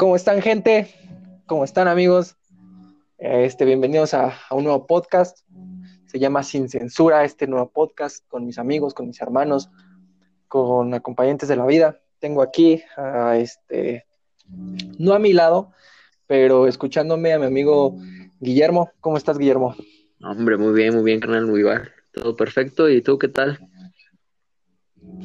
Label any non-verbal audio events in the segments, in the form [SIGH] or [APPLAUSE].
¿Cómo están, gente? ¿Cómo están, amigos? Este, bienvenidos a, un nuevo podcast. Se llama Sin Censura, este nuevo podcast con mis amigos, con mis hermanos, con acompañantes de la vida. Tengo aquí a este, no a mi lado, pero escuchándome a mi amigo Guillermo. ¿Cómo estás, Guillermo? Hombre, muy bien, muy bien, canal, muy bien. Todo perfecto. ¿Y tú qué tal?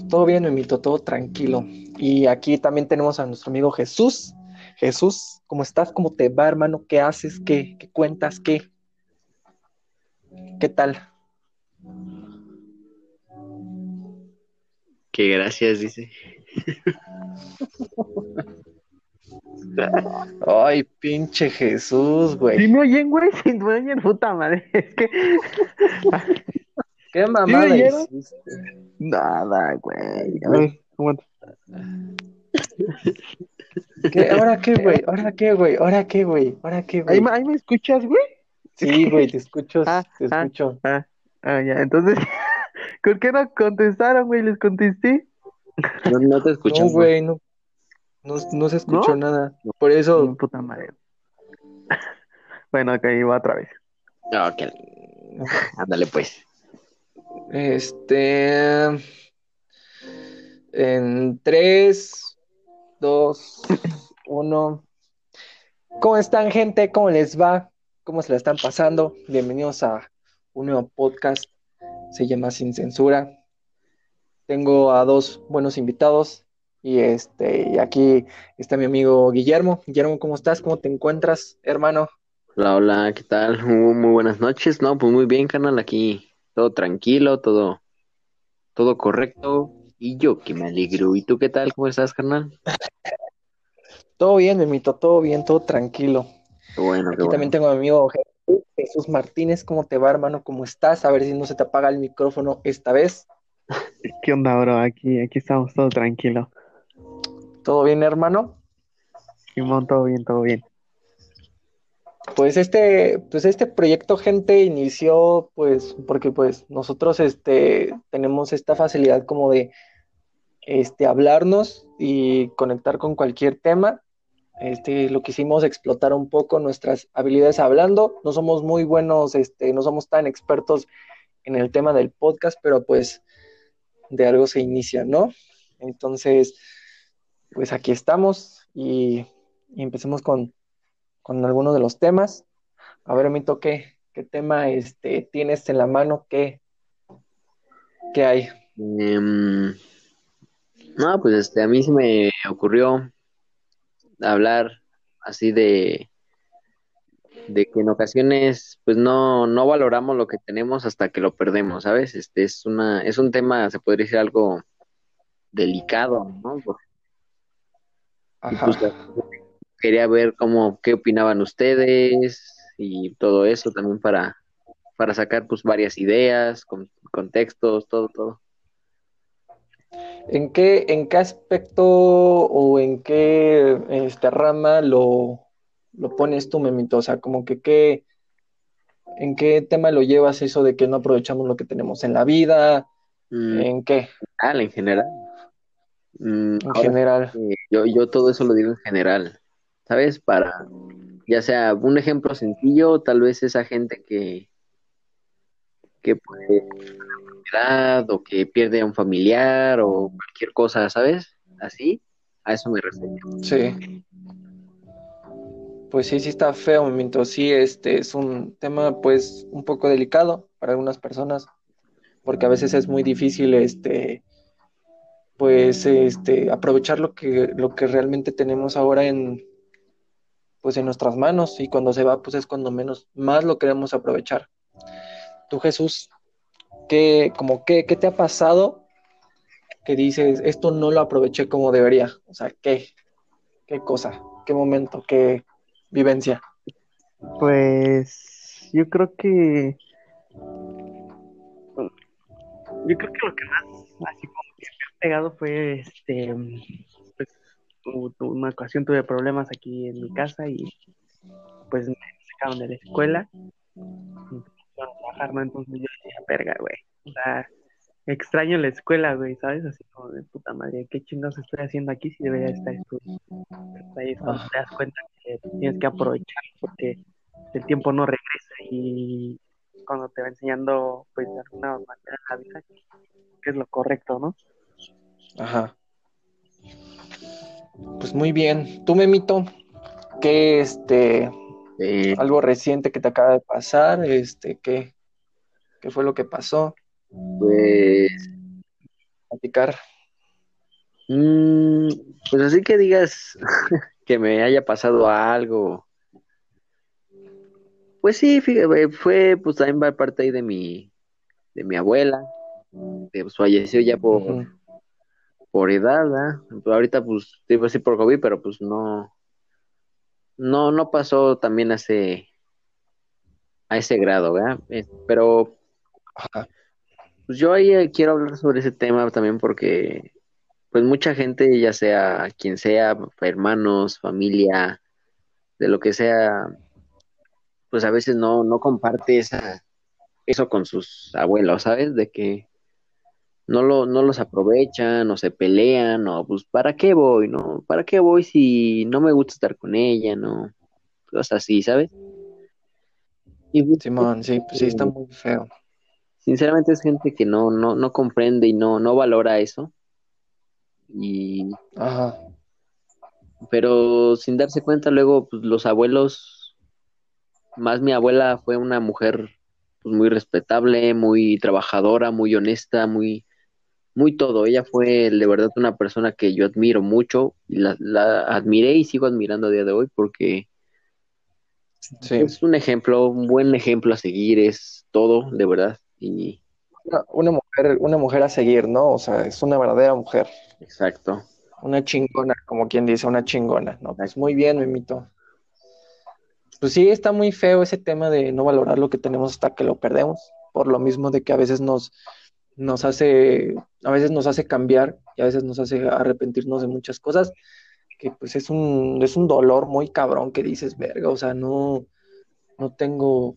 Todo bien, mito, todo tranquilo. Y aquí también tenemos a nuestro amigo Jesús. Jesús, ¿cómo estás? ¿Cómo te va, hermano? ¿Qué haces? ¿Qué, qué cuentas? ¿Qué? ¿Qué tal? Qué gracias, dice. Ay, pinche Jesús, güey. Si me oyen, güey, si me oyen, puta madre. [LAUGHS] Es que. ¿Qué mamada Nada, güey. ¿Qué? ¿Ahora qué, güey? ¿Ahora qué, güey? ¿Ahora qué, güey? ¿Ahora qué, güey? ¿Ahí, me escuchas, güey? Sí, güey, te escucho, ah, te ah, escucho. Ah, ah, ya, entonces, [LAUGHS] ¿por qué no contestaron, güey? ¿Les contesté? No, no te escucho. No, güey, no, no, se escuchó nada. Por eso. Puta madre. [LAUGHS] Bueno, ok, va otra vez. Ok. Ándale, pues. Este. En 3, 2, 1. ¿Cómo están, gente? ¿Cómo les va? ¿Cómo se la están pasando? Bienvenidos a un nuevo podcast. Se llama Sin Censura. Tengo a dos buenos invitados. Y este, aquí está mi amigo Guillermo. Guillermo, ¿cómo estás? ¿Cómo te encuentras, hermano? Hola, hola, ¿qué tal? Muy, buenas noches. No, pues muy bien, canal, aquí todo tranquilo, todo, todo correcto. Y yo que me alegro. ¿Y tú qué tal? ¿Cómo estás, carnal? [LAUGHS] Todo bien, Memito, todo bien, todo tranquilo. bueno, Aquí también tengo a mi amigo Jesús Martínez. ¿Cómo te va, hermano? ¿Cómo estás? A ver si no se te apaga el micrófono esta vez. [LAUGHS] ¿Qué onda, bro? Aquí, aquí estamos todo tranquilo. ¿Todo bien, hermano? Simón, todo bien, todo bien. Pues este, pues este proyecto, gente, inició, pues, porque pues nosotros este, tenemos esta facilidad como de este, hablarnos y conectar con cualquier tema. Este, lo quisimos explotar un poco nuestras habilidades hablando. No somos muy buenos, este, no somos tan expertos en el tema del podcast, pero pues de algo se inicia, ¿no? Entonces, pues aquí estamos y empecemos con, con algunos de los temas. A ver, Mito, ¿qué, qué tema este, tienes en la mano? ¿Qué, qué hay? Em, no, pues este, a mí se me ocurrió hablar así de, de que en ocasiones pues no, no valoramos lo que tenemos hasta que lo perdemos, ¿sabes? Este es una, es un tema, se podría decir algo delicado, ¿no? Ajá quería ver cómo, qué opinaban ustedes y todo eso también para, para sacar pues varias ideas, con, contextos, todo, todo. ¿En qué, ¿En qué aspecto o en qué este, rama lo, lo pones tú, Memito? O sea, como que qué, ¿en qué tema lo llevas eso de que no aprovechamos lo que tenemos en la vida? Mm. ¿En qué? Ah, en general. Mm, en general. yo, yo todo eso lo digo en general. ¿Sabes? Para, ya sea un ejemplo sencillo, tal vez esa gente que, que puede o que pierde a un familiar o cualquier cosa, ¿sabes? Así, a eso me refiero. Sí. Pues sí, sí está feo, momento. Sí, este es un tema, pues, un poco delicado para algunas personas, porque a veces es muy difícil, este, pues, este, aprovechar lo que, lo que realmente tenemos ahora en, pues en nuestras manos y cuando se va pues es cuando menos más lo queremos aprovechar. Tú Jesús, ¿qué, como qué, qué te ha pasado que dices esto no lo aproveché como debería? O sea, ¿qué? ¿Qué cosa? ¿Qué momento? ¿Qué vivencia? Pues yo creo que yo creo que lo que más así como que me ha pegado fue este una ocasión tuve problemas aquí en mi casa y pues me sacaron de la escuela trabajar. Entonces yo decía, verga, güey. O sea, extraño la escuela, güey, ¿sabes? Así como de puta madre, ¿qué chingados estoy haciendo aquí si debería estar estudiando? Ahí es cuando te das cuenta que tienes que aprovechar porque el tiempo no regresa y cuando te va enseñando, pues de alguna manera la vida, que es lo correcto, ¿no? Ajá. Pues muy bien. Tú, Memito, ¿qué este, Eh, algo reciente que te acaba de pasar? Este, ¿qué, qué fue lo que pasó? pues, Platicar. mm, pues así que digas [LAUGHS] que me haya pasado algo. Pues sí, fíjate, fue pues también va parte ahí de mi, de mi abuela, que pues, falleció ya por. Por edad. Pero ahorita pues te iba a decir por COVID, pero pues no, no, no pasó también a ese, a ese grado, ¿verdad? Eh, pero pues yo ahí eh, quiero hablar sobre ese tema también porque pues mucha gente, ya sea quien sea, hermanos, familia, de lo que sea, pues a veces no, no comparte esa, eso con sus abuelos, ¿sabes? De que no, lo, no los aprovechan o se pelean o pues ¿para qué voy? ¿No? ¿Para qué voy si no me gusta estar con ella? ¿No? Cosas así, ¿sabes? Y pues, Simón, sí, pues sí, está muy feo. sinceramente es gente que no, no, no comprende y no, no valora eso. Y, Ajá. pero sin darse cuenta, luego pues, los abuelos, más mi abuela fue una mujer pues, muy respetable, muy trabajadora, muy honesta, muy, muy todo. Ella fue de verdad una persona que yo admiro mucho y la, la admiré y sigo admirando a día de hoy porque Sí. es un ejemplo, un buen ejemplo a seguir, es todo, de verdad. Y Una, una mujer, una mujer a seguir, ¿no? O sea, es una verdadera mujer. exacto. Una chingona, como quien dice, una chingona. No, pues muy bien, Memito. Pues sí, está muy feo ese tema de no valorar lo que tenemos hasta que lo perdemos, por lo mismo de que a veces nos, nos hace, a veces nos hace cambiar y a veces nos hace arrepentirnos de muchas cosas, que pues es un, es un dolor muy cabrón que dices, verga, o sea, no, no tengo,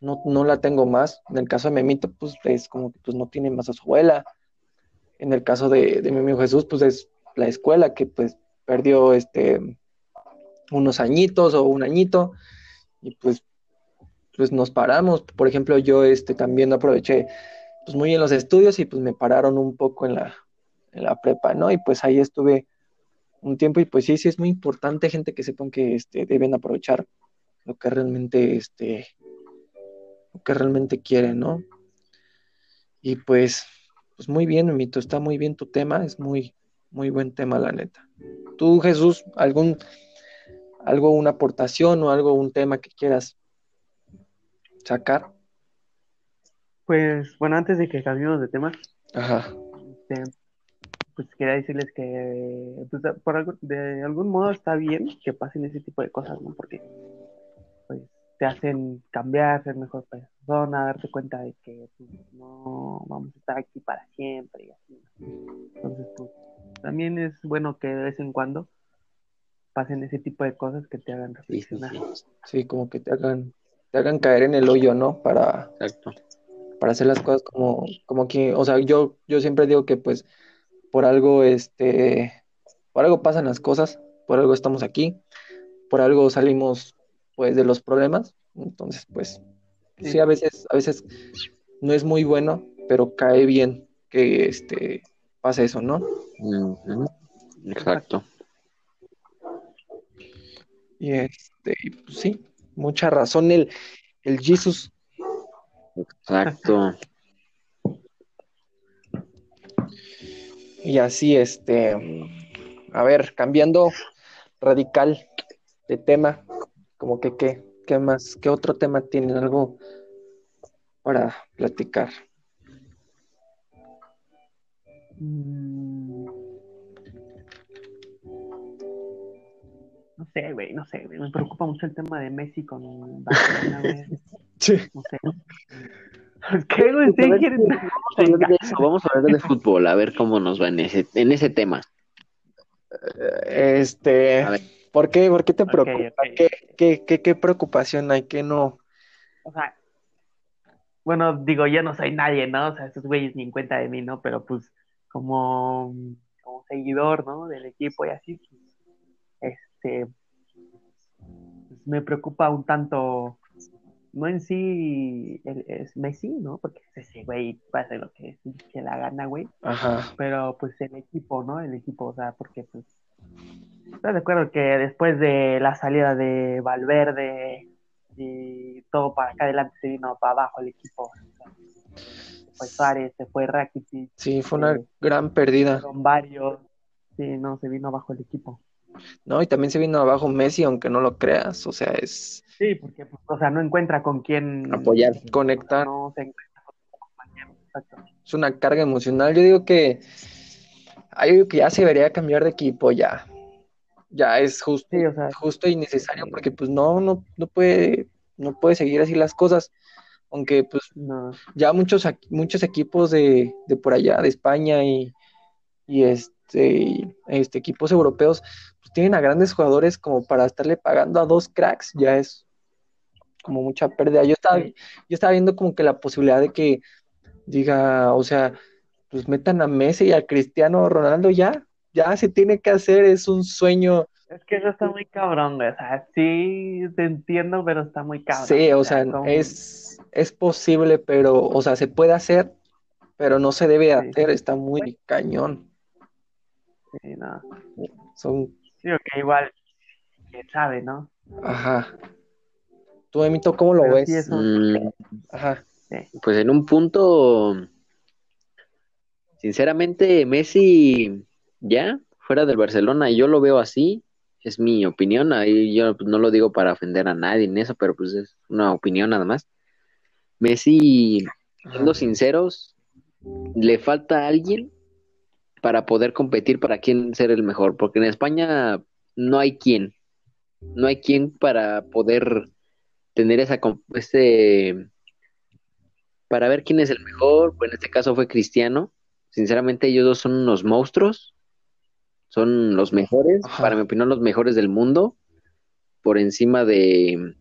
no, no la tengo más. En el caso de Memito, pues es como que pues no tiene más a su abuela. En el caso de, de mi amigo Jesús, pues es la escuela que pues perdió este unos añitos o un añito y pues pues nos paramos. Por ejemplo, yo este también aproveché pues muy en los estudios y pues me pararon un poco en la en la prepa, ¿no? Y pues ahí estuve un tiempo y pues sí, sí es muy importante gente que sepan que este deben aprovechar lo que realmente este lo que realmente quieren, ¿no? Y pues pues muy bien, Mito, está muy bien tu tema, es muy muy buen tema, la neta. Tú, Jesús, algún algo, una aportación o algo, un tema que quieras sacar. Pues bueno, antes de que cambiemos de tema, Ajá. este, pues quería decirles que pues, de- por algo- de algún modo está bien que pasen ese tipo de cosas, ¿no? Porque pues te hacen cambiar, ser mejor persona, darte cuenta de que pues, no vamos a estar aquí para siempre y así. Entonces, pues también es bueno que de vez en cuando pasen ese tipo de cosas que te hagan Sí, sí, reflexionar. sí, Sí, como que te hagan, te hagan caer en el hoyo, ¿no? Para, exacto. Para hacer las cosas como, como que, o sea, yo, yo siempre digo que pues por algo, este, por algo pasan las cosas, por algo estamos aquí, por algo salimos pues de los problemas. Entonces, pues, sí, a veces, a veces no es muy bueno, pero cae bien que este pase eso, ¿no? Exacto. Y este, pues, sí, mucha razón el, el Jesus. Exacto. Y así, este, a ver, cambiando radical de tema, como que qué, qué más, qué otro tema tienen algo para platicar. Mm. No sé, güey, no sé, güey. Me preocupa mucho el tema de Messi con Barcelona, güey. [LAUGHS] Sí. No sé. [LAUGHS] ¿Qué, güey? [LAUGHS] Vamos a hablar de eso, vamos a hablar de fútbol, a ver cómo nos va en ese, en ese tema. Este, A ver. ¿por qué, por qué te preocupa? ok. ¿Qué, qué, qué, qué preocupación hay? ¿Qué no? O sea, bueno, digo, yo no soy nadie, ¿no? O sea, esos güeyes ni en cuenta de mí, ¿no? Pero pues como, como seguidor, ¿no? Del equipo y así, pues, este, pues, me preocupa un tanto, no en sí el- es Messi, ¿no? Porque ese güey hacer lo que se la gana, güey. Ajá. Pero pues el equipo, ¿no? El equipo, o sea, porque pues, ¿estás de acuerdo que después de la salida de Valverde y todo para acá adelante se vino para abajo el equipo? Se fue Suárez, se fue Rakitic, Sí, fue una gran pérdida. fueron varios. Sí, no, se vino abajo el equipo. No, y también se vino abajo Messi, aunque no lo creas. O sea, es Sí, porque, pues, o sea, no encuentra con quién Apoyar. conectar. No se encuentra con quién exacto. Es una carga emocional. Yo digo que, digo que ya se debería cambiar de equipo ya. Ya es justo, Sí, o sea, justo y necesario porque pues no, no, no puede, no puede seguir así las cosas. Aunque pues no. ya muchos, muchos equipos de, de por allá, de España y, y este, y, este, equipos europeos, pues tienen a grandes jugadores como para estarle pagando a dos cracks, ya es como mucha pérdida. Yo estaba, yo estaba viendo como que la posibilidad de que diga, o sea, pues metan a Messi y a Cristiano Ronaldo ya, ya se tiene que hacer, es un sueño. Es que eso está muy cabrón, güey. O sea, sí te entiendo, pero está muy cabrón. Sí, o sea, es, es posible, pero, o sea, se puede hacer, pero no se debe Sí. hacer, está muy cañón. Sí, no. Son, Sí, que igual, quién sabe, ¿no? ajá. Tú, Emito, ¿cómo lo Pero ves? sí, eso- Mm, Ajá. pues en un punto, sinceramente, Messi ya fuera del Barcelona, yo lo veo así, es mi opinión, ahí yo pues, no lo digo para ofender a nadie en eso, pero pues es una opinión nada más. Messi, siendo sinceros, le falta alguien para poder competir para quién ser el mejor, porque en España no hay quien, no hay quien para poder tener esa ese para ver quién es el mejor, pues en este caso fue Cristiano. Sinceramente ellos dos son unos monstruos, son los mejores, Ajá. para mi opinión los mejores del mundo, por encima de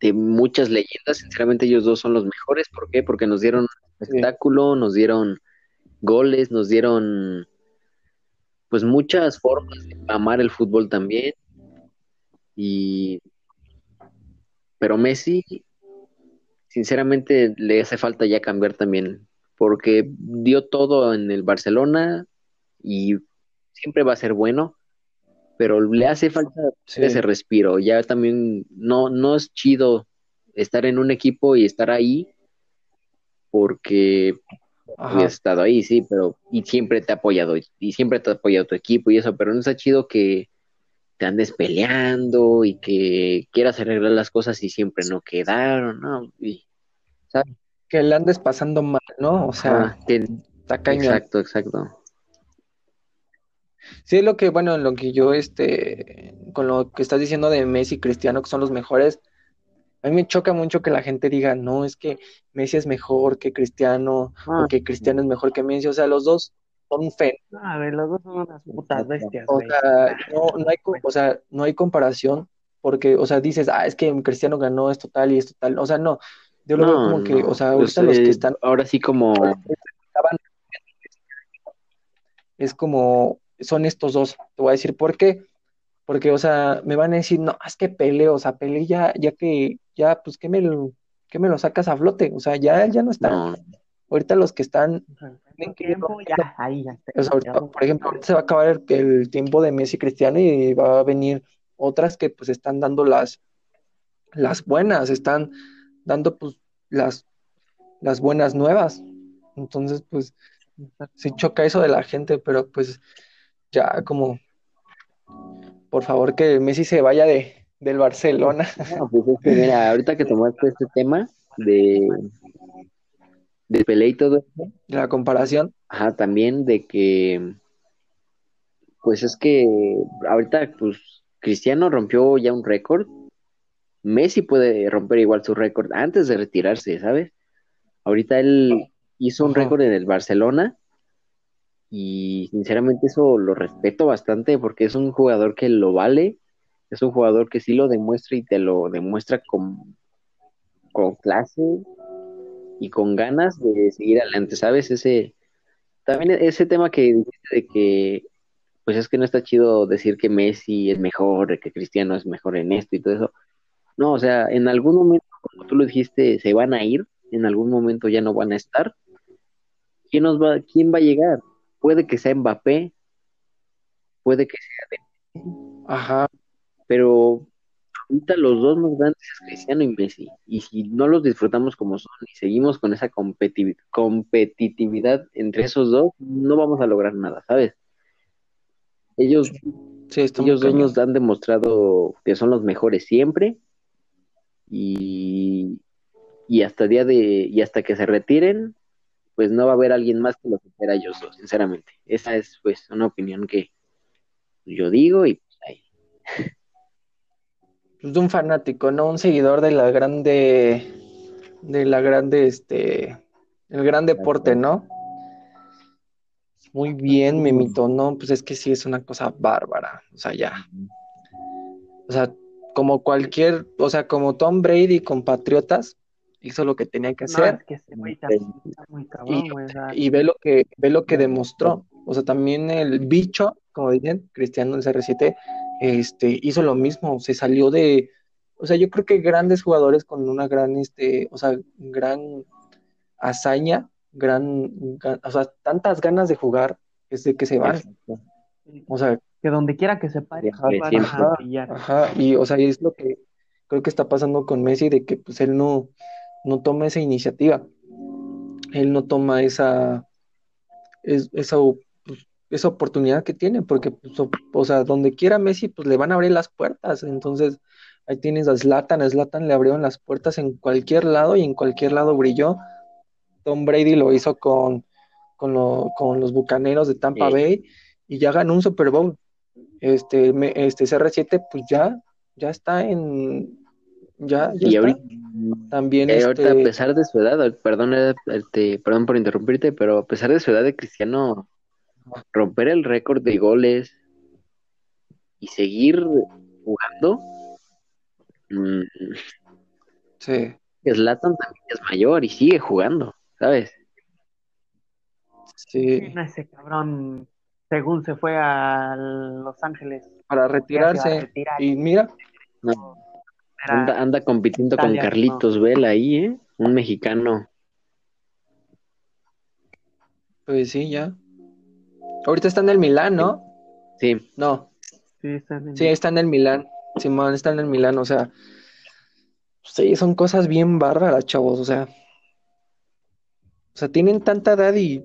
de muchas leyendas, sinceramente ellos dos son los mejores, ¿por qué? Porque nos dieron espectáculo, nos dieron goles, nos dieron pues muchas formas de amar el fútbol también. Y pero Messi sinceramente le hace falta ya cambiar también, porque dio todo en el Barcelona y siempre va a ser bueno, pero le hace falta Sí. ese respiro. Ya también no, no es chido estar en un equipo y estar ahí, porque Ajá. estado ahí, sí, pero y siempre te ha apoyado y, siempre te ha apoyado tu equipo y eso, pero no está chido que te andes peleando y que quieras arreglar las cosas y siempre no quedaron, ¿no? Y, Que le andes pasando mal, ¿no? O sea, que- está cañón. exacto, exacto. Sí, es lo que, bueno, lo que yo, este, con lo que estás diciendo de Messi y Cristiano, que son los mejores, a mí me choca mucho que la gente diga, no, es que Messi es mejor que Cristiano, Ah, o que Cristiano es mejor que Messi, o sea, los dos son un fen, No, güey, los dos son unas putas bestias, o sea, no, no hay, o sea, no hay comparación, porque, o sea, dices, ah, es que Cristiano ganó esto tal y esto tal, o sea, no, yo lo veo como que, o sea, pues, ahorita los que están, ahora sí como [LAUGHS] es como, son estos dos, te voy a decir por qué, porque, o sea, me van a decir, no, es que Pele, o sea, Pele ya, ya que, ya, pues, ¿qué me lo, qué me lo sacas a flote? O sea, ya, ya no está, no, ahorita los que están, O sea, tienen que tiempo, ya, ahí ya está. o sea, ahorita, por ejemplo, ahorita se va a acabar el, el tiempo de Messi y Cristiano y va a venir otras que pues están dando las, las buenas, están dando pues las, las buenas nuevas. Entonces, pues, sí choca eso de la gente, pero pues ya como, por favor que Messi se vaya de, del Barcelona. [LAUGHS] No, pues es que mira, ahorita que tomaste este tema de, de Pelé y todo eso, La comparación, ajá, también de que, pues es que ahorita, pues, Cristiano rompió ya un récord, Messi puede romper igual su récord antes de retirarse, ¿sabes? Ahorita él hizo un récord en el Barcelona y sinceramente eso lo respeto bastante porque es un jugador que lo vale, es un jugador que sí lo demuestra y te lo demuestra con, con clase y con ganas de seguir adelante, ¿sabes? Ese, también ese tema que dijiste de que, pues es que no está chido decir que Messi es mejor, que Cristiano es mejor en esto y todo eso. No, o sea, en algún momento, como tú lo dijiste, se van a ir, en algún momento ya no van a estar. ¿Quién, nos va, quién va a llegar? Puede que sea Mbappé, puede que sea de... Ajá. Pero ahorita los dos más grandes es Cristiano y Messi. Y si no los disfrutamos como son y seguimos con esa competitividad entre esos dos, no vamos a lograr nada, ¿sabes? Ellos, ellos dos nos han demostrado que son los mejores siempre. Y, y hasta día de, y hasta que se retiren, pues no va a haber alguien más que los supera ellos dos, sinceramente. Esa es pues una opinión que yo digo y pues ahí. [LAUGHS] Pues, de un fanático, ¿no? Un seguidor de la grande, de la grande, este, el gran deporte, ¿no? Muy bien, Memito, ¿no? Pues es que sí es una cosa bárbara, o sea, ya. O sea, como cualquier, o sea, como Tom Brady con Patriotas, hizo lo que tenía que hacer. y, ve lo que, ve lo que demostró. O sea, también el bicho, como dicen, Cristiano del CR7, este, hizo lo mismo, se salió de, o sea, yo creo que grandes jugadores con una gran, este, o sea, gran hazaña, gran, o sea, tantas ganas de jugar, es de que se van. O sea, que donde quiera que se pare, ajá, y o sea, es lo que creo que está pasando con Messi, de que pues él no, no toma esa iniciativa, él no toma esa, esa esa oportunidad que tiene, porque, pues, o, sea, donde quiera Messi, pues le van a abrir las puertas. Entonces, ahí tienes a Zlatan, a Zlatan le abrieron las puertas en cualquier lado y en cualquier lado brilló. Tom Brady lo hizo con, con, los bucaneros de Tampa Bay y ya ganó un Super Bowl. Este, este CR7, pues ya, ya está en. Ya, ya y está. ahorita, también. Eh, este... a pesar de su edad, perdón, este, perdón por interrumpirte, pero a pesar de su edad de Cristiano, romper el récord de goles y seguir jugando. Mmm, sí. Slatan también es mayor y sigue jugando, ¿sabes? Sí. Ese cabrón, según se fue a Los Ángeles. Para retirarse. Y mira. anda, anda, compitiendo con Carlitos Vela ahí, ¿eh? Un mexicano. Pues sí, ya. Ahorita está en el Milán, ¿no? Sí. No. Sí, está en el, sí, está en el Milán. Simón está en el Milán, o sea. Sí, son cosas bien bárbaras, chavos, o sea. O sea, tienen tanta edad y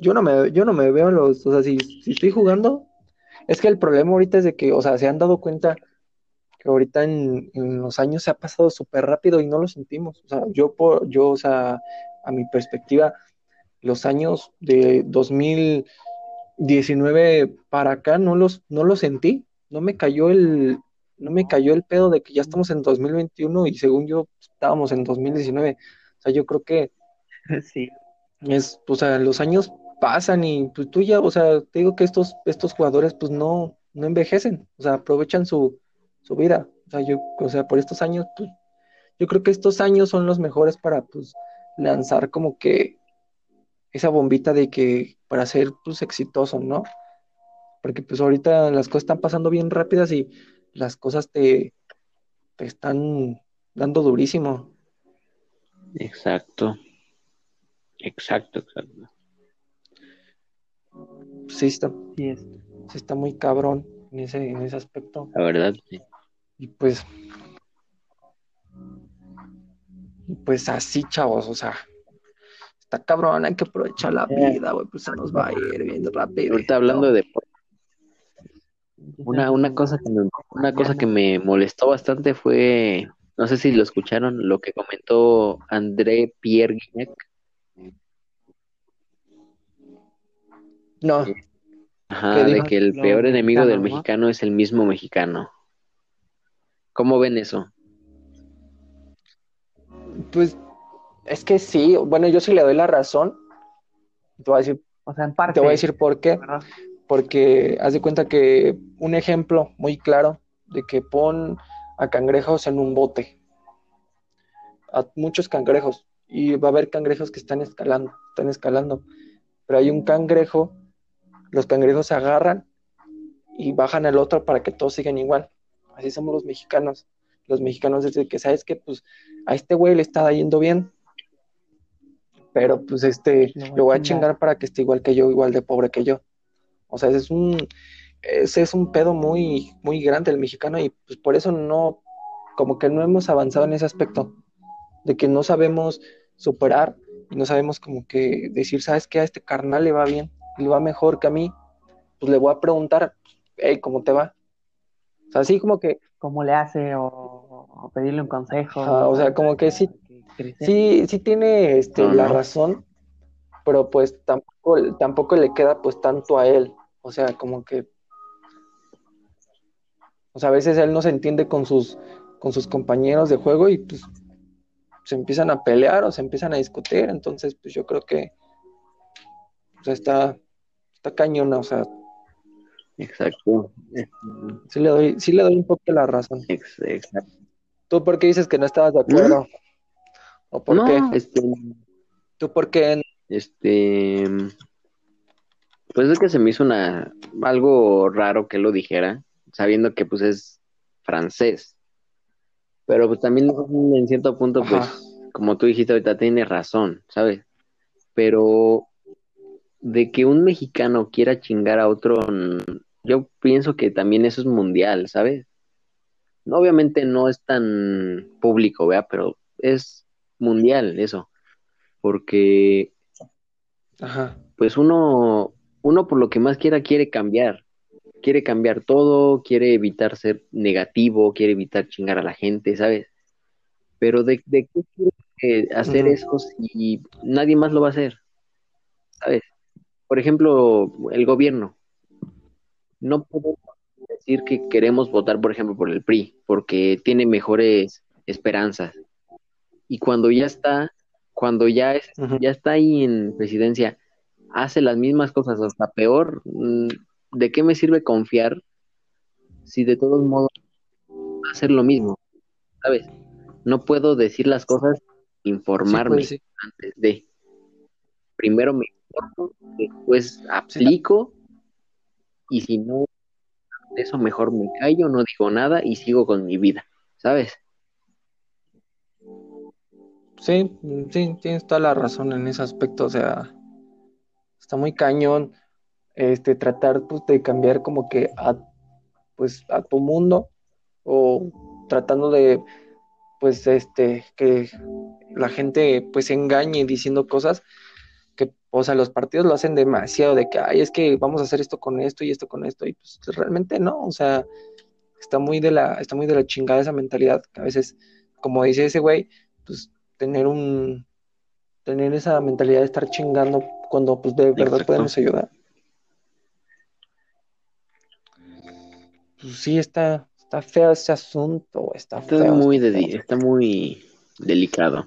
yo no me, yo no me veo los, o sea, si, si estoy jugando, es que el problema ahorita es de que, o sea, se han dado cuenta que ahorita en, en los años se ha pasado súper rápido y no lo sentimos. O sea, yo, por, yo, o sea, a mi perspectiva, los años de 2000, 19 para acá no los, no lo sentí, no me cayó el, no me cayó el pedo de que ya estamos en 2021 y según yo estábamos en 2019. O sea, yo creo que [LAUGHS] sí. es, o sea, los años pasan y pues tú ya, o sea, te digo que estos, estos jugadores pues no, no envejecen, o sea, aprovechan su, su vida. O sea, yo, o sea, por estos años, pues, yo creo que estos años son los mejores para pues lanzar como que esa bombita de que para ser pues exitoso, ¿no? Porque pues ahorita las cosas están pasando bien rápidas y las cosas te, te están dando durísimo. Exacto. Exacto, exacto. Sí está, sí, sí está muy cabrón en ese, en ese aspecto. La verdad, sí. Y pues, pues así, chavos, o sea, está cabrón, hay que aprovechar la vida, güey, pues se nos va a ir bien rápido. Ahorita hablando de una, una cosa que me, una cosa que me molestó bastante fue, no sé si lo escucharon, lo que comentó André Pierre Guignac. No. Ajá, de que el peor enemigo del mexicano es el mismo mexicano. ¿Cómo ven eso? Pues es que sí, bueno, yo sí le doy la razón. Te voy a decir, o sea, en parte, te voy a decir por qué. Porque haz de cuenta que un ejemplo muy claro de que pon a cangrejos en un bote. A muchos cangrejos. y va a haber cangrejos que están escalando, están escalando. Pero hay un cangrejo, los cangrejos se agarran y bajan al otro para que todos sigan igual. Así somos los mexicanos. Los mexicanos desde que sabes que pues a este güey le está yendo bien, pero pues este lo voy a chingar para que esté igual que yo, igual de pobre que yo. O sea, ese es un ese es un pedo muy muy grande el mexicano y pues por eso no como que no hemos avanzado en ese aspecto de que no sabemos superar y no sabemos como que decir, ¿sabes qué? A este carnal le va bien, le va mejor que a mí, pues le voy a preguntar, hey, ¿cómo te va? O sea, así como que... ¿Cómo le hace? O, pedirle un consejo. o sea, como que sí, sí, sí tiene este, la razón, pero pues tampoco, tampoco le queda pues tanto a él. O sea, como que... O sea, a veces él no se entiende con sus, con sus compañeros de juego y pues se empiezan a pelear o se empiezan a discutir, entonces pues yo creo que o sea, está, está cañona, o sea. Exacto. Sí le doy, sí le doy un poco la razón. Exacto. ¿Tú por qué dices que no estabas de acuerdo? ¿O por qué? Este, ¿Tú por qué? Este, pues es que se me hizo una algo raro que lo dijera, sabiendo que pues es francés. Pero pues también en cierto punto, pues, como tú dijiste ahorita, tiene razón, ¿sabes? Pero de que un mexicano quiera chingar a otro, yo pienso que también eso es mundial, ¿sabes? Obviamente no es tan público, ¿vea? Pero es mundial eso. Porque, pues uno, uno por lo que más quiera quiere cambiar quiere cambiar todo, quiere evitar ser negativo, quiere evitar chingar a la gente, ¿sabes? Pero ¿de, qué quiere hacer eso si nadie más lo va a hacer? ¿Sabes? Por ejemplo, el gobierno. No podemos decir que queremos votar, por ejemplo, por el PRI, porque tiene mejores esperanzas. Y cuando ya está, cuando ya, es, ya está ahí en presidencia, hace las mismas cosas, hasta peor, mm, ¿de qué me sirve confiar si de todos modos va a ser lo mismo? ¿Sabes? No puedo decir las cosas, informarme pues antes de. Primero me informo, después aplico y si no, eso mejor me callo, no digo nada y sigo con mi vida, ¿sabes? Sí, sí, tienes toda la razón en ese aspecto, o sea, está muy cañón este, tratar pues, de cambiar como que a, pues, a tu mundo o tratando de, pues, este, que la gente pues se engañe diciendo cosas que, o sea, los partidos lo hacen demasiado de que, ay, es que vamos a hacer esto con esto y esto con esto y pues realmente no, o sea, está muy de la, está muy de la chingada esa mentalidad, a veces, como dice ese güey, pues tener un, tener esa mentalidad de estar chingando cuando pues de verdad podemos ayudar. pues sí, está, está feo ese asunto, está feo. muy, está muy delicado.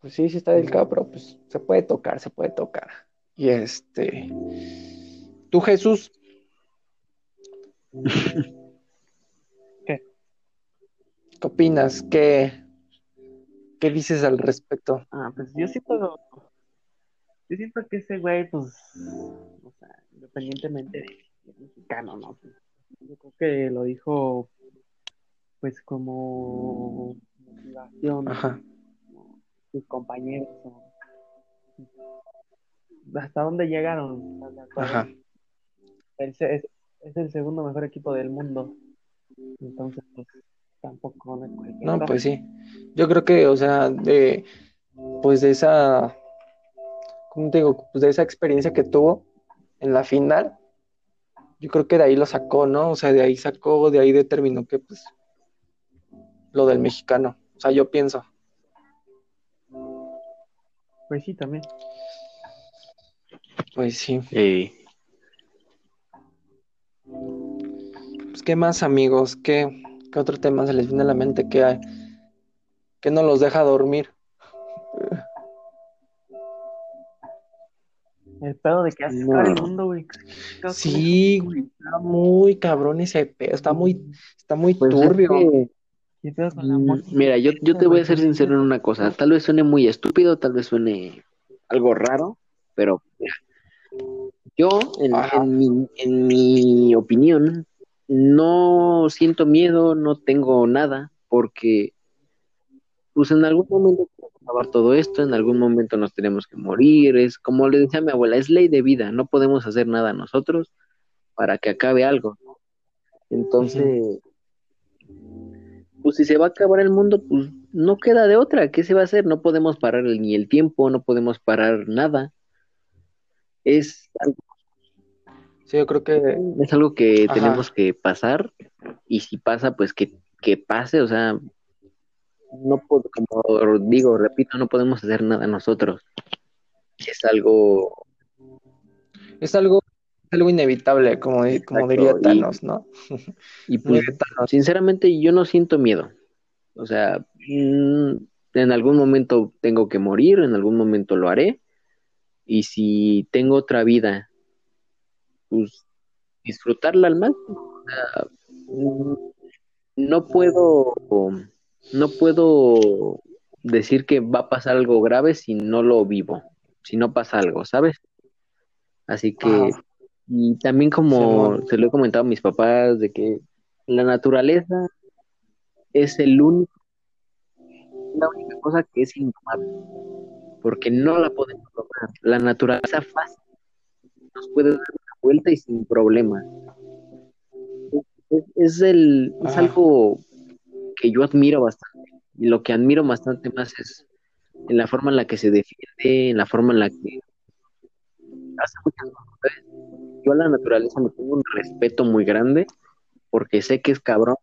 Pues sí, sí está delicado, pero pues se puede tocar, se puede tocar. Y este, tú Jesús. [LAUGHS] ¿Qué? ¿Qué opinas? ¿Qué, qué dices al respecto? Ah, pues yo siento, yo siento que ese güey, pues, o sea, independientemente de, mexicano, ¿no? Yo creo que lo dijo pues como motivación Ajá. sus compañeros hasta dónde llegaron Ajá. Es, es, el segundo mejor equipo del mundo entonces pues tampoco no, no pues sí yo creo que o sea de pues de esa ¿cómo te digo? Pues de esa experiencia que tuvo en la final, yo creo que de ahí lo sacó, ¿no? O sea, de ahí sacó, de ahí determinó que, pues, lo del mexicano. O sea, yo pienso. Pues sí, también. Pues sí. Sí. Pues, ¿qué más, amigos? ¿Qué, ¿Qué otro tema se les viene a la mente que hay? Que no los deja dormir. El pedo de que hace el mundo, güey. Sí, güey, está muy cabrón ese pedo, está muy, está muy pues turbio. ¿Qué pedo con la Mm, música? Mira, yo, yo te voy a ser sincero en una cosa. Tal vez suene muy estúpido, tal vez suene algo raro, pero mira, yo, en mi, en mi opinión, no siento miedo, no tengo nada, porque pues en algún momento tenemos que acabar todo esto, en algún momento nos tenemos que morir, es como le decía a mi abuela, es ley de vida, no podemos hacer nada nosotros para que acabe algo. Entonces, pues si se va a acabar el mundo, pues no queda de otra, ¿qué se va a hacer? No podemos parar ni el tiempo, no podemos parar nada. Es, algo- Sí, yo creo que es algo que Ajá. tenemos que pasar y si pasa, pues que, que pase, o sea, no puedo, como digo, repito, no podemos hacer nada nosotros. Es algo, es algo, algo inevitable, como, como diría y- Thanos, ¿no? y [LAUGHS] pues Thanos. sinceramente yo no siento miedo. O sea, mm, en algún momento tengo que morir, en algún momento lo haré. Y si tengo otra vida, pues disfrutarla al máximo. O sea, no puedo, no puedo decir que va a pasar algo grave si no lo vivo, si no pasa algo, ¿sabes? Así que, Ajá. y también como se lo he comentado a mis papás, de que la naturaleza es el único, la única cosa que es indomable, porque no la podemos lograr. La naturaleza fácil nos puede dar vuelta y sin problema. Es, es el, es Ajá. algo que yo admiro bastante. Y lo que admiro bastante más es en la forma en la que se defiende, en la forma en la que hace muchas. Yo a la naturaleza me tengo un respeto muy grande porque sé que es cabrón,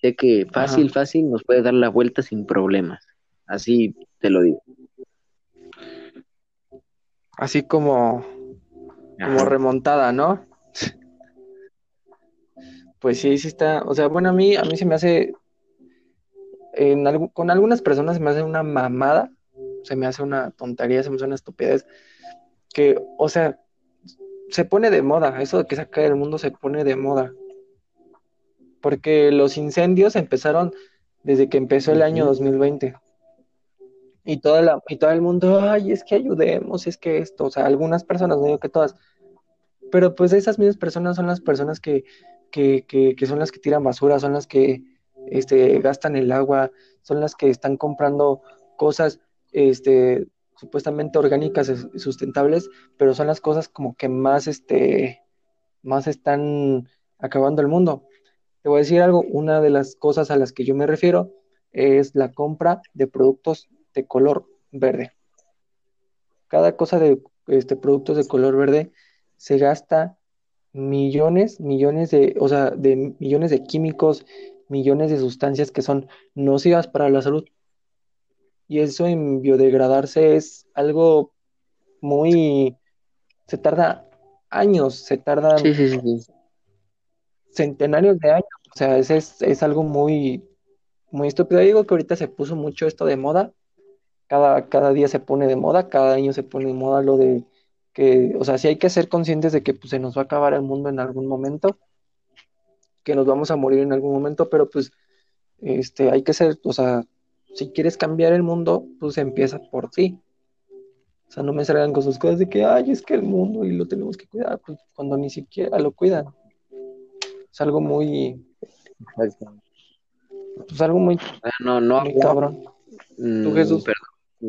sé que fácil, Ajá. fácil nos puede dar la vuelta sin problemas. Así te lo digo. Así como, como Ajá. remontada, ¿no? Pues sí, sí está, o sea, bueno, a mí, a mí se me hace, en algu- con algunas personas se me hace una mamada, se me hace una tontería, se me hace una estupidez, que, o sea, se pone de moda, eso de que se acabe el mundo se pone de moda, porque los incendios empezaron desde que empezó el año Ujú. 2020. Y todo, la, y todo el mundo, ay, es que ayudemos, es que esto, o sea, algunas personas, no digo que todas, pero pues esas mismas personas son las personas que, que, que, que son las que tiran basura, son las que este, gastan el agua, son las que están comprando cosas este, supuestamente orgánicas sustentables, pero son las cosas como que más, este, más están acabando el mundo. Te voy a decir algo, una de las cosas a las que yo me refiero es la compra de productos de color verde. Cada cosa de este, productos de color verde se gasta millones, millones de, o sea, de millones de químicos, millones de sustancias que son nocivas para la salud. Y eso en biodegradarse es algo muy, se tarda años, se tardan Sí, sí, sí, sí. centenarios de años. O sea, es, es, es algo muy, muy estúpido. Yo digo que ahorita se puso mucho esto de moda. Cada, cada día se pone de moda, cada año se pone de moda lo de que, o sea, sí hay que ser conscientes de que pues, se nos va a acabar el mundo en algún momento, que nos vamos a morir en algún momento, pero pues este, hay que ser, o sea, si quieres cambiar el mundo, pues empieza por ti. O sea, no me salgan con sus cosas de que, ay, es que el mundo y lo tenemos que cuidar, pues cuando ni siquiera lo cuidan. Es algo muy, pues algo muy, no, no muy cabrón. mm, Tú, Jesús.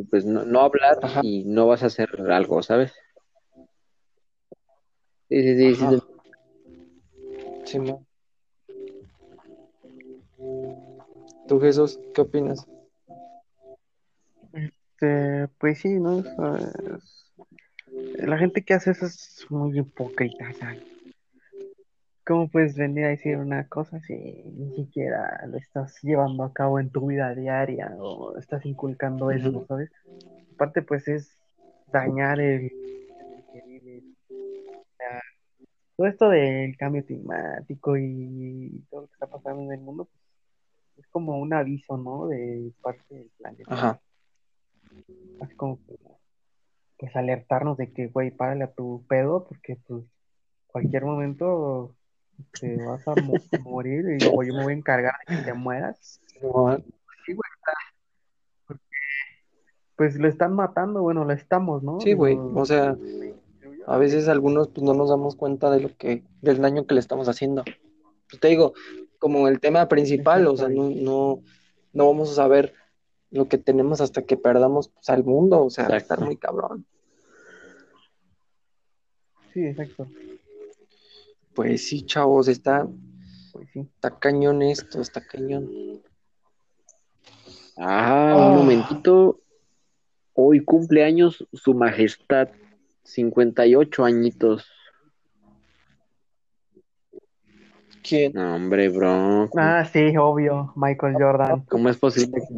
Pues no, no hablar Ajá. y no vas a hacer algo, ¿sabes? Sí, sí, sí, sí. Simón. Tú, Jesús, ¿qué opinas? Este, pues sí, ¿no? Es- La gente que hace eso es muy hipócrita, ¿sabes? ¿Cómo puedes venir a decir una cosa si ni siquiera lo estás llevando a cabo en tu vida diaria o estás inculcando eso, Ujú. ¿sabes? Aparte, pues es dañar el, que vives. Todo esto del cambio climático y todo lo que está pasando en el mundo, pues, es como un aviso, ¿no? De parte del planeta. Ajá. Así como que, pues alertarnos de que, güey, párale a tu pedo, porque pues cualquier momento te vas a mo- morir y luego yo me voy a encargar de que te mueras. No, Sí, güey, pues lo están matando, bueno, lo estamos, ¿no? Sí, güey, o sea, a veces algunos pues no nos damos cuenta de lo que, del daño que le estamos haciendo. Pues te digo, como el tema principal, o sea, no, no, no vamos a saber lo que tenemos hasta que perdamos pues, al mundo, o sea, va a estar muy cabrón. Sí, exacto. Pues sí, chavos, está, Pues sí. está cañón esto, está cañón. Ah, Ah. un momentito. Hoy cumple años su majestad, 58 añitos. ¿Quién? No, hombre, bro. Ah, sí, obvio, Michael Jordan. ¿Cómo es posible que...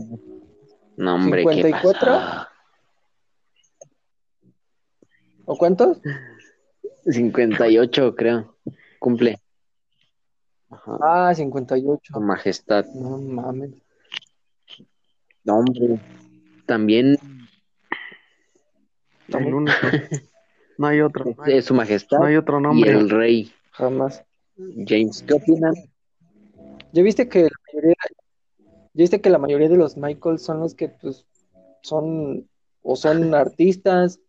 No, hombre, ¿qué 54? pasa? ¿O cuántos? [LAUGHS] 58, creo. Cumple. Ajá. Ah, 58. Su majestad. No mames. No, hombre. También El único. [LAUGHS] No hay otro. No hay, su majestad no hay otro y nombre. el rey Jamás. James. ¿Qué opinan? ¿Ya viste que la mayoría, ya viste que la mayoría de los Michael son los que pues son o son artistas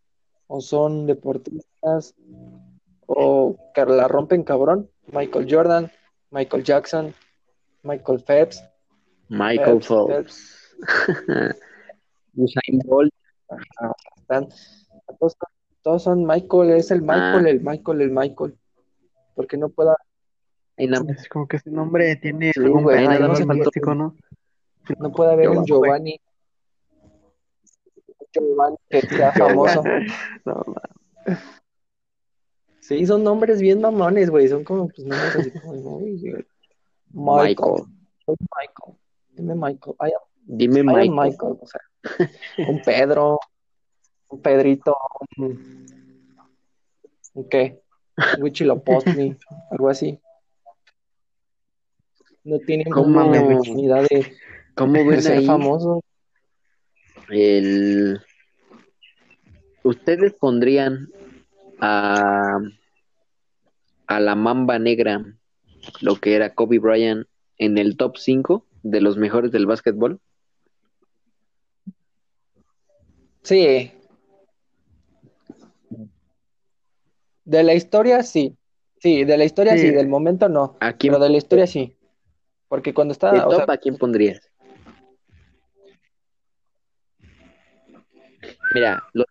o son deportistas o que la rompen cabrón? Michael Jordan, Michael Jackson, Michael Phelps, Michael Phelps, Phelps. [LAUGHS] Usain Bolt. ajá, están- todos, todos son Michael, es el Michael, Ah. el Michael, el Michael. Porque no pueda, Es como que ese nombre tiene Sí, algún güey, ¿no? no puede haber un Giovanni. Giovanni. Giovanni que sea [LAUGHS] famoso. No, Sí, son nombres bien mamones, güey. Son como, pues, nombres así como. Michael. Michael. Dime Michael. I am, Dime I am Michael. Michael. O sea, un Pedro, un Pedrito, un, ¿un qué? Un Huitzilopochtli, algo así. No tienen como oportunidad de, ¿Cómo de ser ahí famosos. el... ¿Ustedes pondrían a, a la Mamba Negra, lo que era Kobe Bryant, en el top 5 de los mejores del básquetbol? Sí. De la historia, sí. Sí, de la historia sí, Sí. del momento no. ¿A quién, Pero de la historia sí. Porque cuando de estaba, o top, sea, ¿a quién pondrías? Mira, los,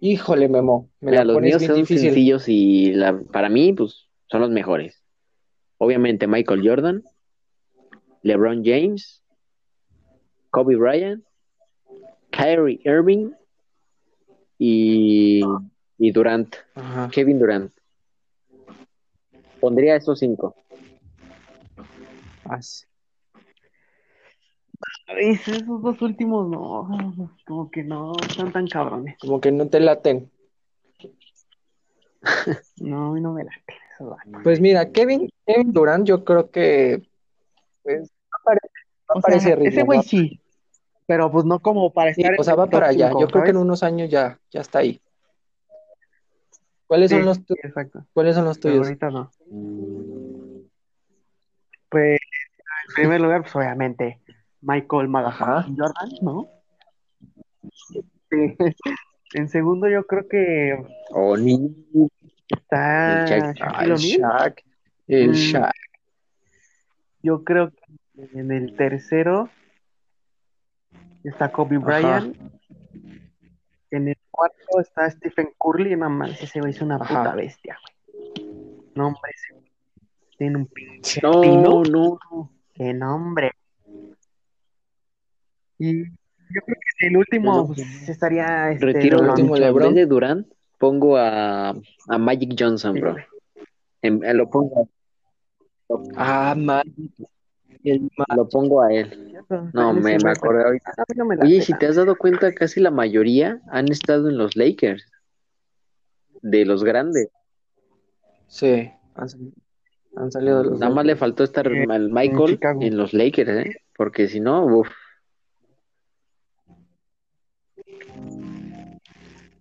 híjole, Memo, me mira, la los míos bien son difícil. sencillos y la, para mí, pues, son los mejores. Obviamente Michael Jordan, LeBron James, Kobe Bryant, Kyrie Irving y, y Durant, Ajá. Kevin Durant. Pondría esos cinco. As- Esos dos últimos no, como que no están tan cabrones. Como que no te laten. [LAUGHS] No, a mí no me late esos vatos. Pues mira, Kevin, Kevin Durant, yo creo que pues va para, va O para sea, ese ritmo. ese güey sí, pero pues no como para estar o sea, va para allá. cinco, Yo creo que en unos años ya, ya está ahí. ¿Cuáles Sí, son los tu- sí, exacto. cuáles son los Pero tuyos? ahorita no. Pues, en primer lugar, pues obviamente, Michael. Motherfucking Jordan, ¿no? [LAUGHS] En segundo, yo creo que está El Shaq. Shaquille el O'Neal. Shaq. El Mm. Shaq. Yo creo que en el tercero está Kobe Ajá. Bryant. En el cuarto está Stephen Curry. No mames, ese güey es una Ajá. puta bestia, güey. No, hombre, ese tiene un pinche no, no, no. ¡Qué nombre! Y yo creo que el último pues, estaría este, Retiro el último En de Durant, pongo a, a Magic Johnson, Sí, bro. En- eh, lo, pongo, Ah, man. El ma- lo pongo a él. No, me, me acordé ahorita. A mí no me Oye, si te has dado cuenta, casi la mayoría han estado en los Lakers, de los grandes. Sí, han, sal- han salido de los Nada más le faltó estar Eh, al Michael Chicago. en los Lakers, ¿eh? Porque si no, uff.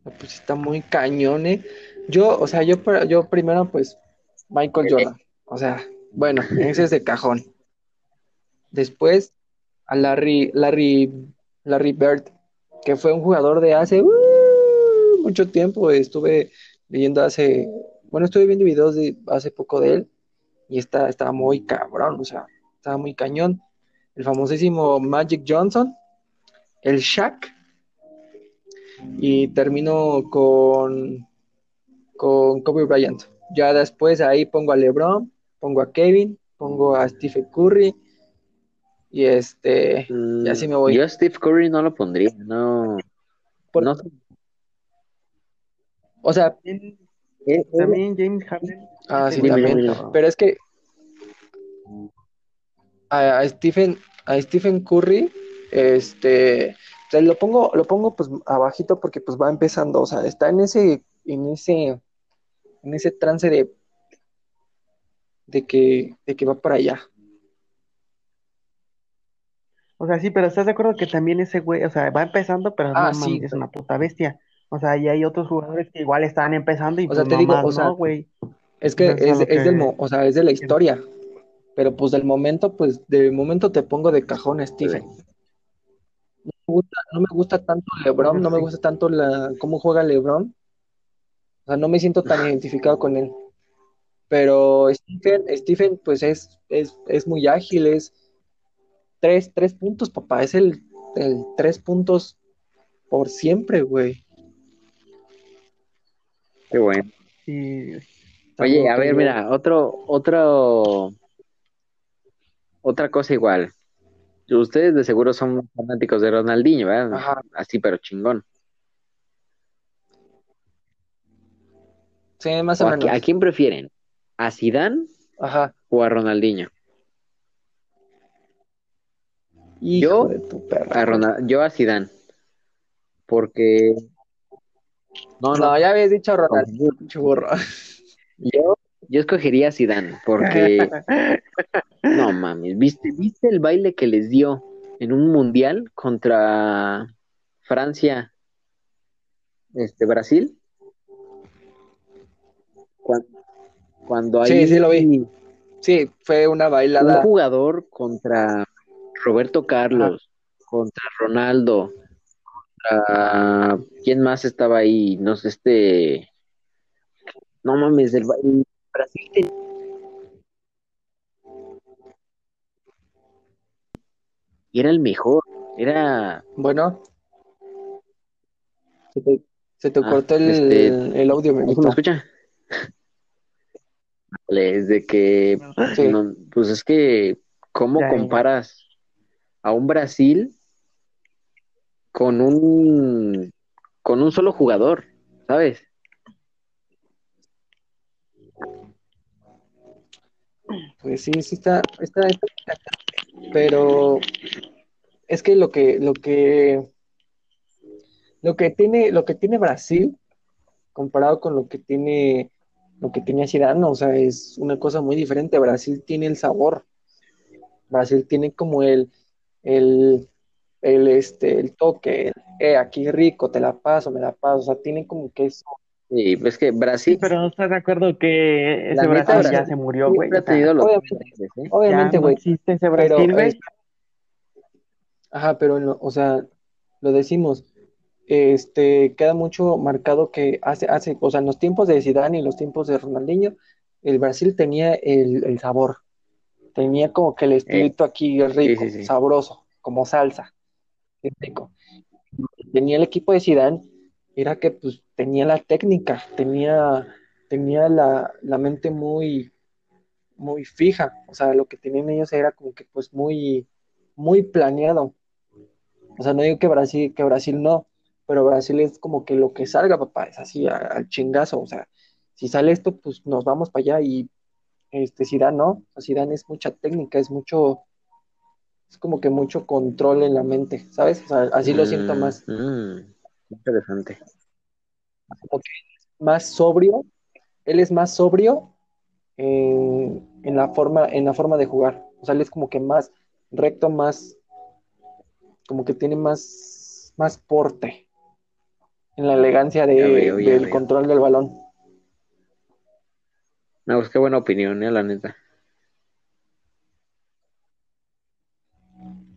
Pues está muy cañón, ¿eh? Yo, o sea, yo, yo primero, pues, Michael Jordan. O sea, bueno, ese es de cajón. Después a Larry, Larry, Larry Bird, que fue un jugador de hace uh, mucho tiempo. Estuve leyendo hace, bueno, estuve viendo videos de hace poco de él y está, estaba muy cabrón, o sea, estaba muy cañón. El famosísimo Magic Johnson, el Shaq, y termino con, con Kobe Bryant. Ya después ahí pongo a LeBron, pongo a Kevin, pongo a Stephen Curry, y este, y así me voy. Yo a Steve Curry no lo pondría, no. no o sea, también James Harden. Ah, sí, también. Pero es que a, Stephen, a Stephen Curry, este, lo pongo, lo pongo pues abajito porque pues va empezando, o sea, está en ese, en ese, en ese trance de, de que, de que va para allá. O sea, sí, pero ¿estás de acuerdo que también ese güey, o sea, va empezando, pero ah, no, es una puta bestia? O sea, y hay otros jugadores que igual están empezando y o sea, pues te digo, o sea, güey. Es que es, es, del, o sea, es de la historia. Pero pues del momento, pues del momento te pongo de cajón. No me gusta, no me gusta tanto LeBron, no me gusta tanto la cómo juega LeBron. O sea, no me siento tan identificado con él. Pero Stephen, Stephen pues es, es, es muy ágil, es tres, tres puntos, papá, es el, el tres puntos por siempre, güey. Qué bueno. Oye, a ver, mira, otro, otro, otra cosa igual. Ustedes de seguro son fanáticos de Ronaldinho, ¿verdad? Así, pero chingón. Sí, más o, menos. A, quién prefieren? ¿A Zidane Ajá. o a Ronaldinho? yo, a yo a Zidane. Porque no, no, ya habías dicho Ronaldinho, churro. Yo, yo escogería a Zidane, porque [LAUGHS] no mames, ¿viste, ¿viste el baile que les dio en un mundial contra Francia, este Brasil? Cuando, ahí Sí, sí lo vi. Sí, fue una bailada. Un jugador contra Roberto Carlos, contra Ronaldo, ¿Quién más estaba ahí? No sé, este. No mames, el, Brasil Y era el mejor. Era. Bueno. Se te, ah, cortó el, este, el audio, ¿me escucha? Es de que. pues es que. ¿Cómo comparas a un Brasil con un con un solo jugador, ¿sabes? Pues sí, sí está, está, pero es que lo que, lo que, lo que tiene, lo que tiene Brasil comparado con lo que tiene, lo que tenía Zidane, o sea, es una cosa muy diferente. Brasil tiene el sabor, Brasil tiene como el, el, el, este, el toque, eh, aquí rico, te la paso, me la paso, o sea, tienen como que eso. Sí, pues que Brasil. pero no estás de acuerdo que ese Brasil, ya se murió, güey. obviamente, güey. No existe ese Brasil, güey. ajá, pero, o sea, lo decimos, este, queda mucho marcado que hace, hace, o sea, en los tiempos de Zidane y los tiempos de Ronaldinho, el Brasil tenía el, el sabor, tenía como que el estilito aquí rico, sabroso, como salsa tenía el equipo de Zidane era que pues tenía la técnica, tenía, tenía la, mente muy, muy fija, o sea, lo que tenían ellos era como que pues muy, muy planeado. O sea, no digo que Brasil, que Brasil no, pero Brasil es como que lo que salga, papá, es así al chingazo, o sea, si sale esto, pues nos vamos para allá y este Zidane no, o Zidane es mucha técnica, es mucho, es como que mucho control en la mente, ¿sabes? Así lo siento mm, más. Mm, interesante. Como que más sobrio, él es más sobrio en, la forma, en la forma de jugar. O sea, él es como que más recto, más, como que tiene más, más porte en la elegancia de, del control del balón. No, pues qué buena opinión, eh, la neta.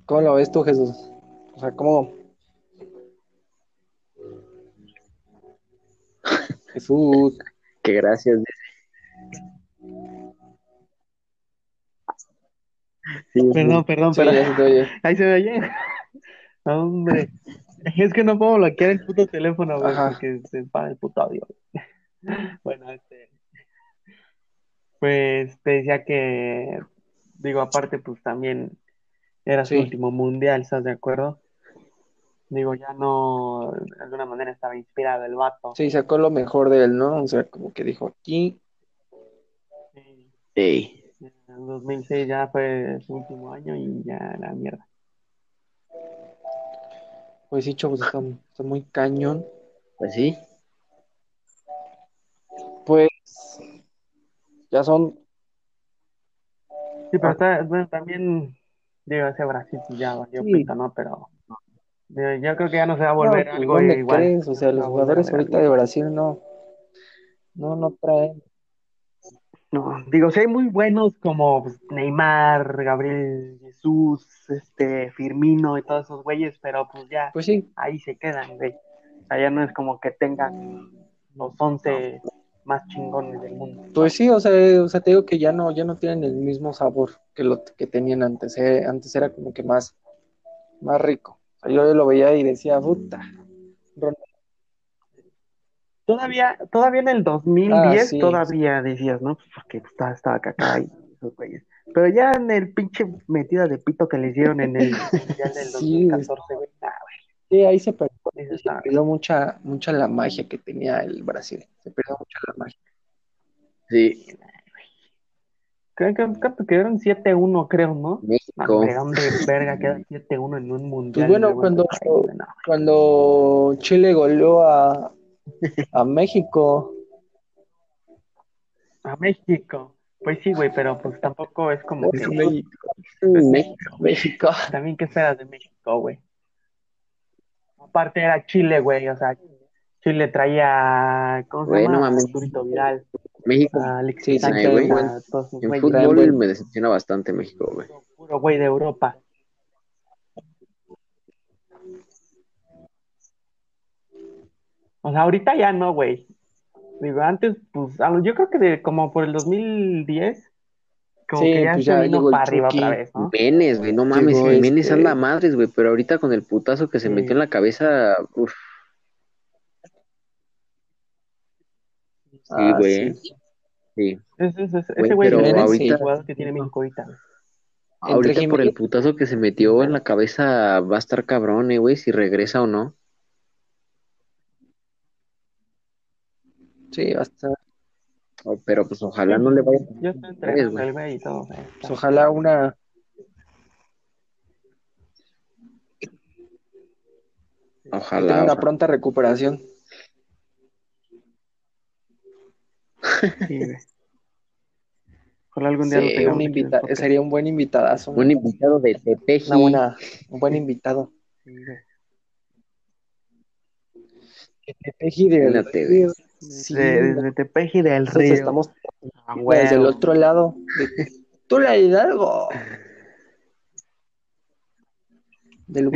¿Cómo lo ves tú, Jesús? O sea, ¿cómo? Jesús. Que gracias. Sí, sí. Perdón, perdón, Sí, perdón. ya se te oye. Ahí se me oye. Hombre, es que no puedo bloquear el puto teléfono, güey, porque se para el puto audio. Bueno, este. Pues te decía que, digo, aparte, pues también era su Sí. último mundial, ¿estás de acuerdo? Digo, ya no, de alguna manera estaba inspirado el vato. Sí, sacó lo mejor de él, ¿no? O sea, como que dijo aquí. Sí, Ey, en 2006 ya fue su último año y ya la mierda. Pues sí, chavos, está, está muy cañón. pues sí. Pues ya son. Sí, pero está- bueno, también, digo, ese Brasil pues ya valió Sí. pito, ¿no? Pero yo creo que ya no se va a No, volver pues, algo ¿dónde igual. crees? O sea, No los jugadores ahorita de. Brasil no. No, no traen. No, digo, sí hay muy buenos como pues, Neymar, Gabriel Jesús, este, Firmino y todos esos güeyes, pero pues ya Pues sí, ahí se quedan, güey. O sea, ya no es como que tengan los 11 más chingones del mundo. pues sí, o sea, o sea, te digo que ya no, ya no tienen el mismo sabor que lo que tenían antes. eh. Antes era como que más, más rico. Yo lo veía y decía, puta. Todavía, todavía en el 2010, Ah, sí. todavía decías, ¿no? Pues porque estaba, estaba Kaká y esos güeyes. Pero ya en el pinche metida de pito que le hicieron en el [LAUGHS] del Sí, 2014, güey, nah, Sí, ahí se perdió, se "Ah, perdió mucha, mucha la magia que tenía el Brasil. Se perdió mucha la magia. Sí, Creo que ¿cuánto quedaron 7-1, creo, ¿no? México. hombre, ¿dónde verga queda 7-1 en un mundial? Pues bueno, de cuando- país, Cuando Chile goleó a, a México, A México. Pues sí, güey, pero pues tampoco es como que. es México, México. México. También, ¿qué esperas de México, güey? Aparte era Chile, güey, o sea, Chile traía. ¿Cómo se Güey, llama? mames. Arturito Vidal, México. Sí, Sánchez, a todos En fútbol me decepciona bastante México, güey. Puro güey de Europa. O sea, ahorita ya no, güey. Digo, antes, pues, yo creo que de como por el 2010, como Sí, que ya pues se ya vino para arriba otra vez, ¿no? Jiménez, güey, no mames, Jiménez este- anda a madres, güey, pero ahorita con el putazo que se Sí. metió en la cabeza, uff, sí, Ah, güey. sí. Sí. Ese, ese, ese Güey, güey pero ahorita- jugador que tiene México ahorita. Ahorita por el putazo que se metió en la cabeza va a estar cabrón, eh, güey, si regresa o no. Sí, hasta, O- Pero pues ojalá no le vaya. Ya está Es, entrenando güey. el güey y todo. güey. pues, ojalá una, que tenga Ojalá. una ojalá. pronta recuperación. Sí, güey. Ojalá algún día Sí, lo tengamos Un aquí en el invita- podcast. sería un buen invitadazo. Un invitado de Tepeji. Una buena, un buen invitado. Sí, güey. Que te peji del Imagínate, río. Sí, De- Tepeji del Río. estamos Ah, desde el otro lado. de Tula Hidalgo. Del.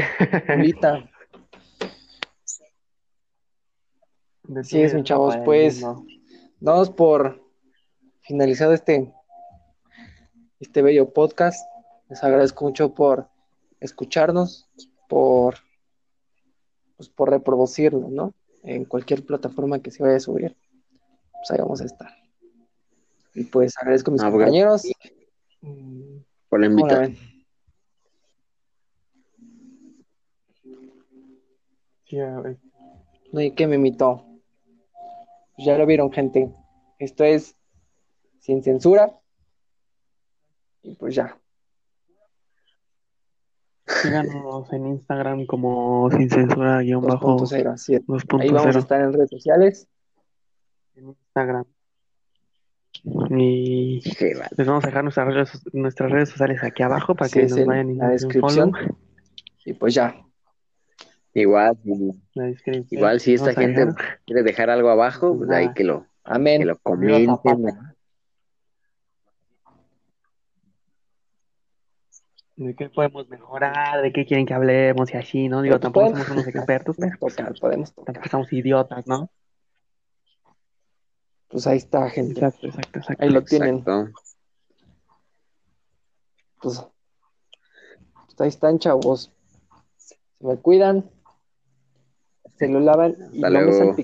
De Sí, es, mis chavos, pues. no. Damos por finalizado este, este bello podcast. Les agradezco mucho por escucharnos, por, pues, por reproducirlo, ¿no? En cualquier plataforma que se vaya a subir. Pues ahí vamos a estar. Y pues agradezco a mis Ah, compañeros. Por la ¿Cómo la invitación. sí, güey. No, ¿y qué me invitó? Pues ya lo vieron, gente. Esto es sin censura. Y pues ya. Síganos en Instagram como sin censura guion bajo 2.0, así es. 2.0 Ahí vamos a estar en redes sociales. en Instagram. Y les vamos a dejar nuestras redes, nuestras redes sociales aquí abajo para Sí, que nos en vayan y la descripción. follow. Y pues ya. Igual, igual si esta gente quiere dejar algo abajo, pues ahí que lo, Amén. Que lo comenten. ¿De qué podemos mejorar? ¿De qué quieren que hablemos? Y así, ¿no? Digo, pues, tampoco somos unos expertos, pero podemos tocar. tampoco somos idiotas, ¿no? Pues ahí está, gente. Exacto, exacto, exacto. Ahí lo tienen. Pues, ahí están, chavos. Se me cuidan. Se lo lavan y Hasta luego.